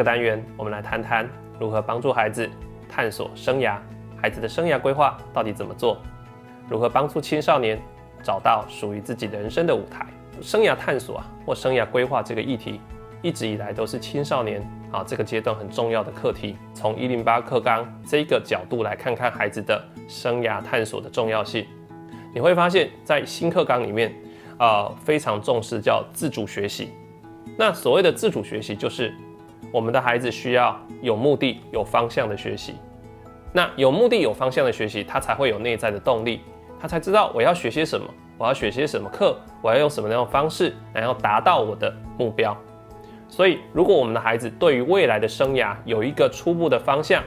个单元，我们来谈谈如何帮助孩子探索生涯，孩子的生涯规划到底怎么做？如何帮助青少年找到属于自己人生的舞台？生涯探索啊，或生涯规划这个议题，一直以来都是青少年啊这个阶段很重要的课题。从一零八课纲这个角度来看看孩子的生涯探索的重要性，你会发现在新课纲里面，呃，非常重视叫自主学习。那所谓的自主学习，就是我们的孩子需要有目的、有方向的学习。那有目的、有方向的学习，他才会有内在的动力，他才知道我要学些什么，我要学些什么课，我要用什么样的方式，然后达到我的目标。所以，如果我们的孩子对于未来的生涯有一个初步的方向，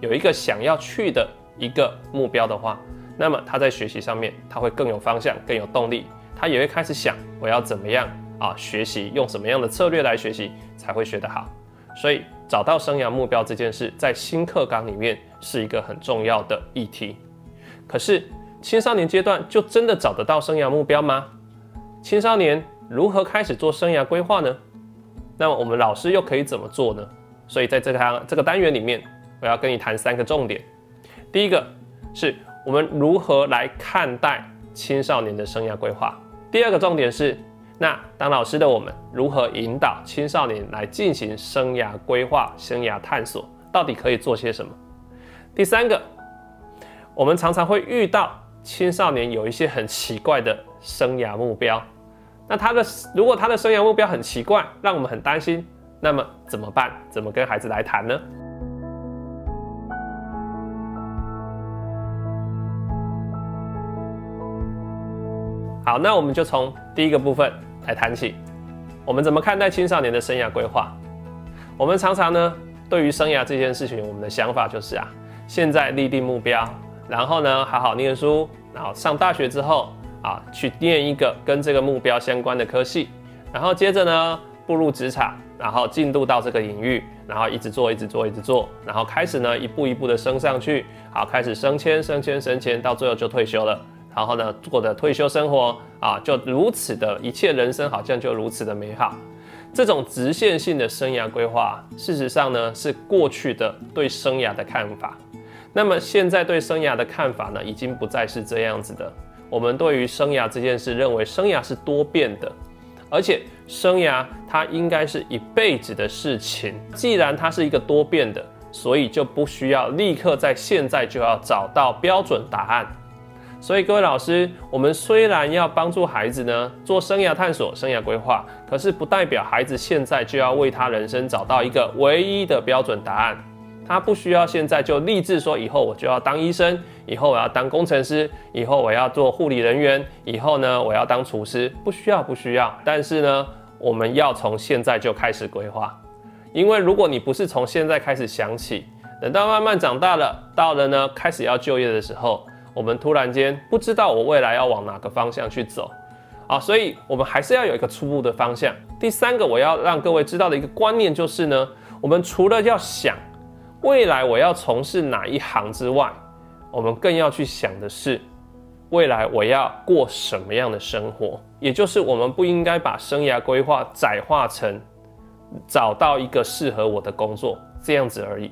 有一个想要去的一个目标的话，那么他在学习上面他会更有方向、更有动力，他也会开始想我要怎么样。啊，学习用什么样的策略来学习才会学得好？所以找到生涯目标这件事，在新课纲里面是一个很重要的议题。可是青少年阶段就真的找得到生涯目标吗？青少年如何开始做生涯规划呢？那么我们老师又可以怎么做呢？所以在这个这个单元里面，我要跟你谈三个重点。第一个是我们如何来看待青少年的生涯规划。第二个重点是。那当老师的我们如何引导青少年来进行生涯规划、生涯探索？到底可以做些什么？第三个，我们常常会遇到青少年有一些很奇怪的生涯目标。那他的如果他的生涯目标很奇怪，让我们很担心，那么怎么办？怎么跟孩子来谈呢？好，那我们就从第一个部分。来谈起，我们怎么看待青少年的生涯规划？我们常常呢，对于生涯这件事情，我们的想法就是啊，现在立定目标，然后呢，好好念书，然后上大学之后啊，去念一个跟这个目标相关的科系，然后接着呢，步入职场，然后进入到这个领域，然后一直做，一直做，一直做，然后开始呢，一步一步的升上去，好，开始升迁，升迁，升迁，到最后就退休了。然后呢，过的退休生活啊，就如此的一切人生好像就如此的美好。这种直线性的生涯规划，事实上呢是过去的对生涯的看法。那么现在对生涯的看法呢，已经不再是这样子的。我们对于生涯这件事，认为生涯是多变的，而且生涯它应该是一辈子的事情。既然它是一个多变的，所以就不需要立刻在现在就要找到标准答案。所以各位老师，我们虽然要帮助孩子呢做生涯探索、生涯规划，可是不代表孩子现在就要为他人生找到一个唯一的标准答案。他不需要现在就立志说，以后我就要当医生，以后我要当工程师，以后我要做护理人员，以后呢我要当厨师，不需要，不需要。但是呢，我们要从现在就开始规划，因为如果你不是从现在开始想起，等到慢慢长大了，到了呢开始要就业的时候。我们突然间不知道我未来要往哪个方向去走啊，所以我们还是要有一个初步的方向。第三个我要让各位知道的一个观念就是呢，我们除了要想未来我要从事哪一行之外，我们更要去想的是未来我要过什么样的生活。也就是我们不应该把生涯规划窄化成找到一个适合我的工作这样子而已。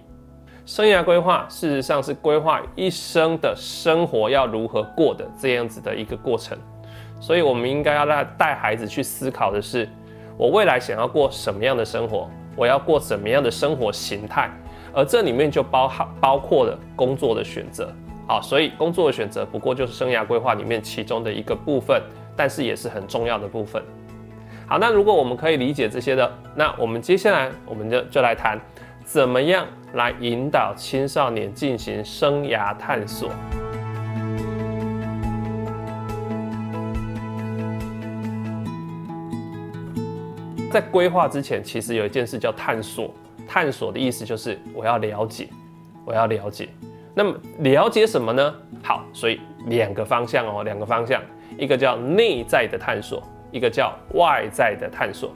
生涯规划事实上是规划一生的生活要如何过的这样子的一个过程，所以我们应该要带带孩子去思考的是，我未来想要过什么样的生活，我要过什么样的生活形态，而这里面就包含包括了工作的选择。好，所以工作的选择不过就是生涯规划里面其中的一个部分，但是也是很重要的部分。好，那如果我们可以理解这些的，那我们接下来我们就就来谈。怎么样来引导青少年进行生涯探索？在规划之前，其实有一件事叫探索。探索的意思就是我要了解，我要了解。那么了解什么呢？好，所以两个方向哦，两个方向，一个叫内在的探索，一个叫外在的探索。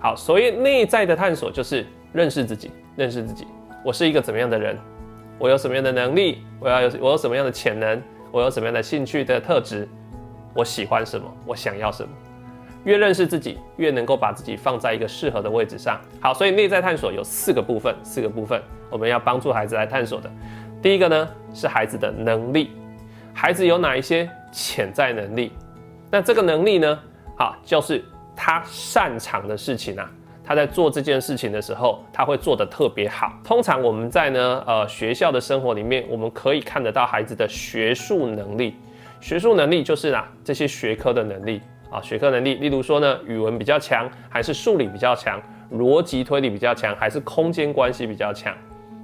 好，所以内在的探索就是认识自己。认识自己，我是一个怎么样的人？我有什么样的能力？我要有我有什么样的潜能？我有什么样的兴趣的特质？我喜欢什么？我想要什么？越认识自己，越能够把自己放在一个适合的位置上。好，所以内在探索有四个部分，四个部分我们要帮助孩子来探索的。第一个呢是孩子的能力，孩子有哪一些潜在能力？那这个能力呢，好，就是他擅长的事情啊。他在做这件事情的时候，他会做得特别好。通常我们在呢，呃，学校的生活里面，我们可以看得到孩子的学术能力。学术能力就是啊，这些学科的能力啊，学科能力，例如说呢，语文比较强，还是数理比较强，逻辑推理比较强，还是空间关系比较强。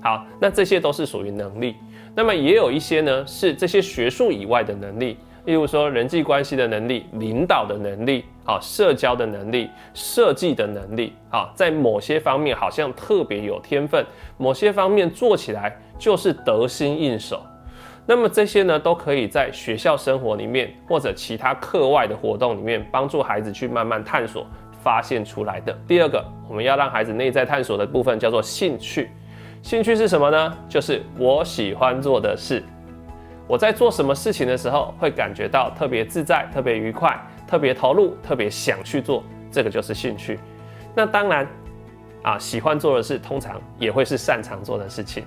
好，那这些都是属于能力。那么也有一些呢，是这些学术以外的能力。例如说人际关系的能力、领导的能力、啊社交的能力、设计的能力，啊在某些方面好像特别有天分，某些方面做起来就是得心应手。那么这些呢，都可以在学校生活里面或者其他课外的活动里面，帮助孩子去慢慢探索、发现出来的。第二个，我们要让孩子内在探索的部分叫做兴趣。兴趣是什么呢？就是我喜欢做的事。我在做什么事情的时候，会感觉到特别自在、特别愉快、特别投入、特别想去做，这个就是兴趣。那当然，啊，喜欢做的事通常也会是擅长做的事情，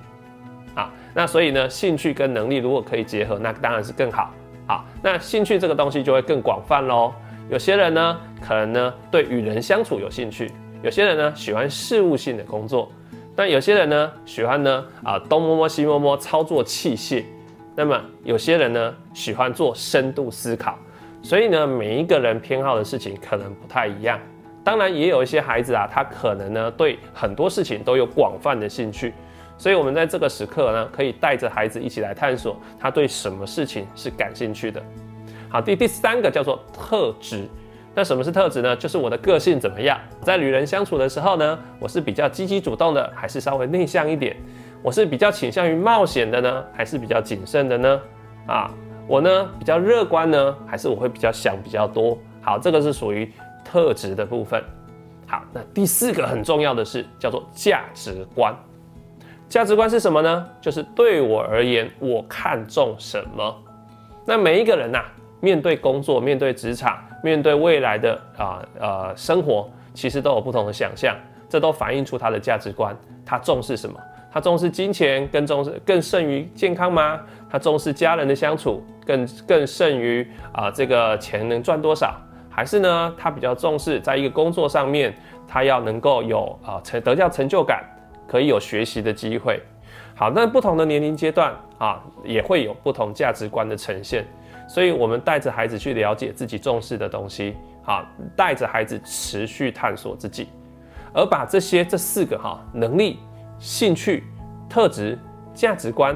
啊，那所以呢，兴趣跟能力如果可以结合，那当然是更好。好，那兴趣这个东西就会更广泛喽。有些人呢，可能呢对与人相处有兴趣；有些人呢喜欢事务性的工作；但有些人呢喜欢呢啊东摸摸西摸摸操作器械。那么有些人呢喜欢做深度思考，所以呢每一个人偏好的事情可能不太一样。当然也有一些孩子啊，他可能呢对很多事情都有广泛的兴趣，所以我们在这个时刻呢，可以带着孩子一起来探索他对什么事情是感兴趣的。好，第第三个叫做特质。那什么是特质呢？就是我的个性怎么样，在与人相处的时候呢，我是比较积极主动的，还是稍微内向一点？我是比较倾向于冒险的呢，还是比较谨慎的呢？啊，我呢比较乐观呢，还是我会比较想比较多？好，这个是属于特质的部分。好，那第四个很重要的是叫做价值观。价值观是什么呢？就是对我而言，我看重什么？那每一个人呐，面对工作、面对职场、面对未来的啊呃生活，其实都有不同的想象，这都反映出他的价值观，他重视什么？他重视金钱，更重视更胜于健康吗？他重视家人的相处，更更胜于啊这个钱能赚多少？还是呢，他比较重视在一个工作上面，他要能够有啊成得到成就感，可以有学习的机会。好，那不同的年龄阶段啊，也会有不同价值观的呈现。所以，我们带着孩子去了解自己重视的东西，好，带着孩子持续探索自己，而把这些这四个哈能力。兴趣、特质、价值观，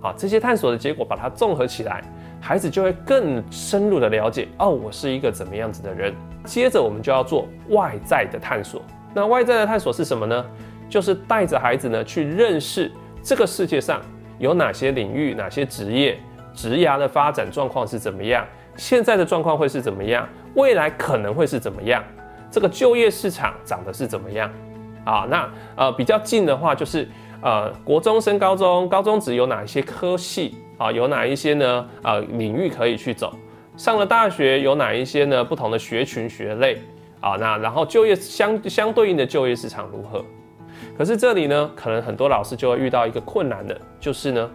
啊，这些探索的结果，把它综合起来，孩子就会更深入的了解哦，我是一个怎么样子的人。接着我们就要做外在的探索。那外在的探索是什么呢？就是带着孩子呢去认识这个世界上有哪些领域、哪些职业、职涯的发展状况是怎么样，现在的状况会是怎么样，未来可能会是怎么样，这个就业市场长得是怎么样。啊，那呃比较近的话，就是呃国中升高中，高中只有哪一些科系啊？有哪一些呢？呃领域可以去走？上了大学有哪一些呢？不同的学群学类啊？那然后就业相相对应的就业市场如何？可是这里呢，可能很多老师就会遇到一个困难的，就是呢，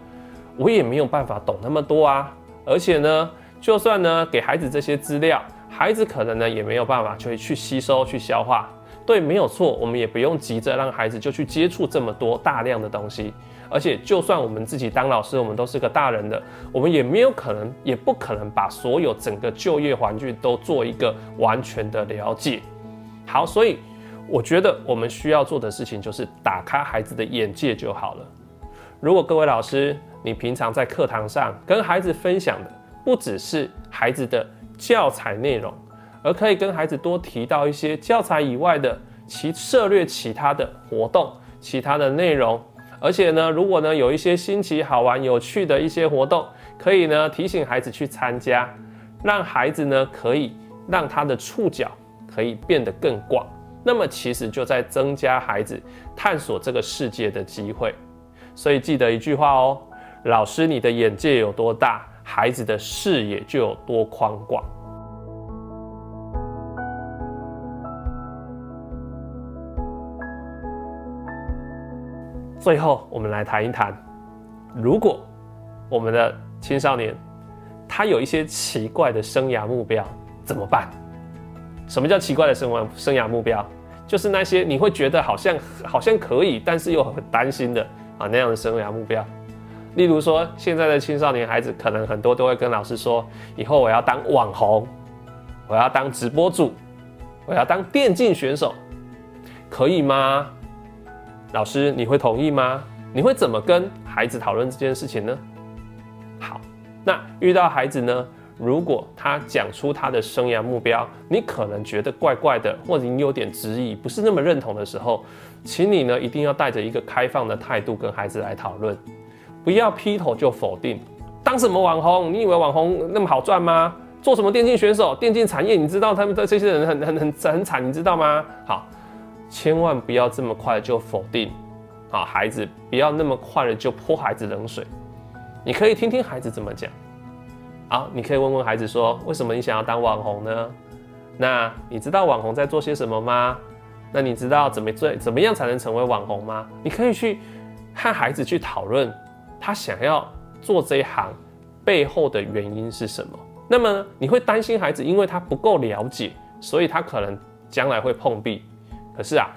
我也没有办法懂那么多啊，而且呢，就算呢给孩子这些资料，孩子可能呢也没有办法去去吸收去消化。对，没有错，我们也不用急着让孩子就去接触这么多大量的东西，而且就算我们自己当老师，我们都是个大人的，我们也没有可能，也不可能把所有整个就业环境都做一个完全的了解。好，所以我觉得我们需要做的事情就是打开孩子的眼界就好了。如果各位老师，你平常在课堂上跟孩子分享的不只是孩子的教材内容。而可以跟孩子多提到一些教材以外的其涉略其他的活动、其他的内容，而且呢，如果呢有一些新奇、好玩、有趣的一些活动，可以呢提醒孩子去参加，让孩子呢可以让他的触角可以变得更广，那么其实就在增加孩子探索这个世界的机会。所以记得一句话哦，老师你的眼界有多大，孩子的视野就有多宽广。最后，我们来谈一谈，如果我们的青少年他有一些奇怪的生涯目标，怎么办？什么叫奇怪的生活生涯目标？就是那些你会觉得好像好像可以，但是又很担心的啊那样的生涯目标。例如说，现在的青少年孩子可能很多都会跟老师说，以后我要当网红，我要当直播主，我要当电竞选手，可以吗？老师，你会同意吗？你会怎么跟孩子讨论这件事情呢？好，那遇到孩子呢？如果他讲出他的生涯目标，你可能觉得怪怪的，或者你有点质疑，不是那么认同的时候，请你呢一定要带着一个开放的态度跟孩子来讨论，不要劈头就否定。当什么网红？你以为网红那么好赚吗？做什么电竞选手？电竞产业你知道他们的这些人很很很很惨，你知道吗？好，千万不要这么快就否定。啊，孩子不要那么快的就泼孩子冷水，你可以听听孩子怎么讲。好，你可以问问孩子说：“为什么你想要当网红呢？那你知道网红在做些什么吗？那你知道怎么做怎么样才能成为网红吗？你可以去和孩子去讨论他想要做这一行背后的原因是什么。那么你会担心孩子，因为他不够了解，所以他可能将来会碰壁。可是啊，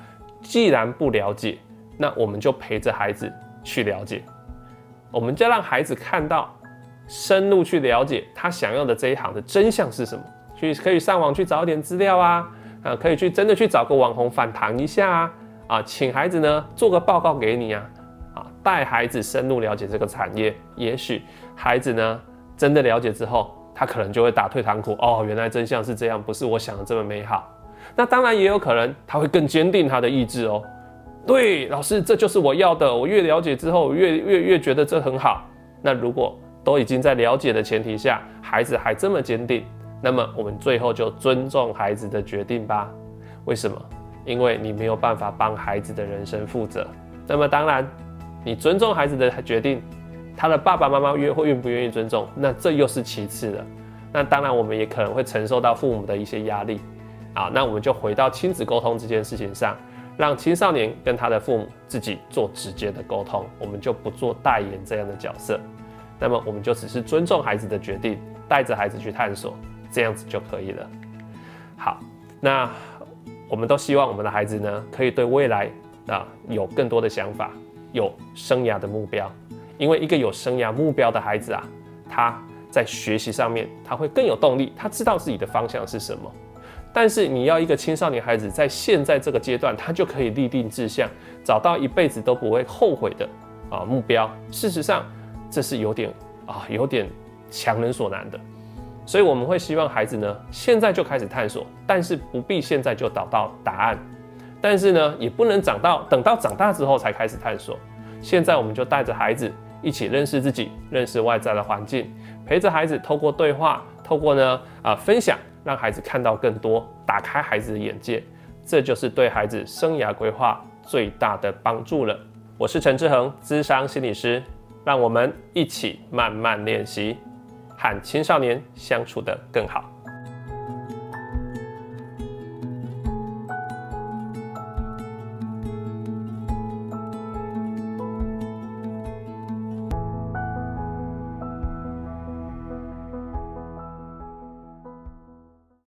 既然不了解，那我们就陪着孩子去了解，我们就让孩子看到。”深入去了解他想要的这一行的真相是什么？去可以上网去找点资料啊，啊，可以去真的去找个网红反弹一下啊，啊，请孩子呢做个报告给你啊，啊，带孩子深入了解这个产业，也许孩子呢真的了解之后，他可能就会打退堂鼓，哦，原来真相是这样，不是我想的这么美好。那当然也有可能他会更坚定他的意志哦。对，老师，这就是我要的。我越了解之后，越越越觉得这很好。那如果都已经在了解的前提下，孩子还这么坚定，那么我们最后就尊重孩子的决定吧。为什么？因为你没有办法帮孩子的人生负责。那么当然，你尊重孩子的决定，他的爸爸妈妈愿会愿不愿意尊重，那这又是其次的。那当然，我们也可能会承受到父母的一些压力。啊，那我们就回到亲子沟通这件事情上，让青少年跟他的父母自己做直接的沟通，我们就不做代言这样的角色。那么我们就只是尊重孩子的决定，带着孩子去探索，这样子就可以了。好，那我们都希望我们的孩子呢，可以对未来啊有更多的想法，有生涯的目标。因为一个有生涯目标的孩子啊，他在学习上面他会更有动力，他知道自己的方向是什么。但是你要一个青少年孩子在现在这个阶段，他就可以立定志向，找到一辈子都不会后悔的啊目标。事实上。这是有点啊，有点强人所难的，所以我们会希望孩子呢，现在就开始探索，但是不必现在就找到答案，但是呢，也不能长到等到长大之后才开始探索。现在我们就带着孩子一起认识自己，认识外在的环境，陪着孩子透过对话，透过呢啊分享，让孩子看到更多，打开孩子的眼界，这就是对孩子生涯规划最大的帮助了。我是陈志恒，资商心理师。让我们一起慢慢练习，和青少年相处得更好。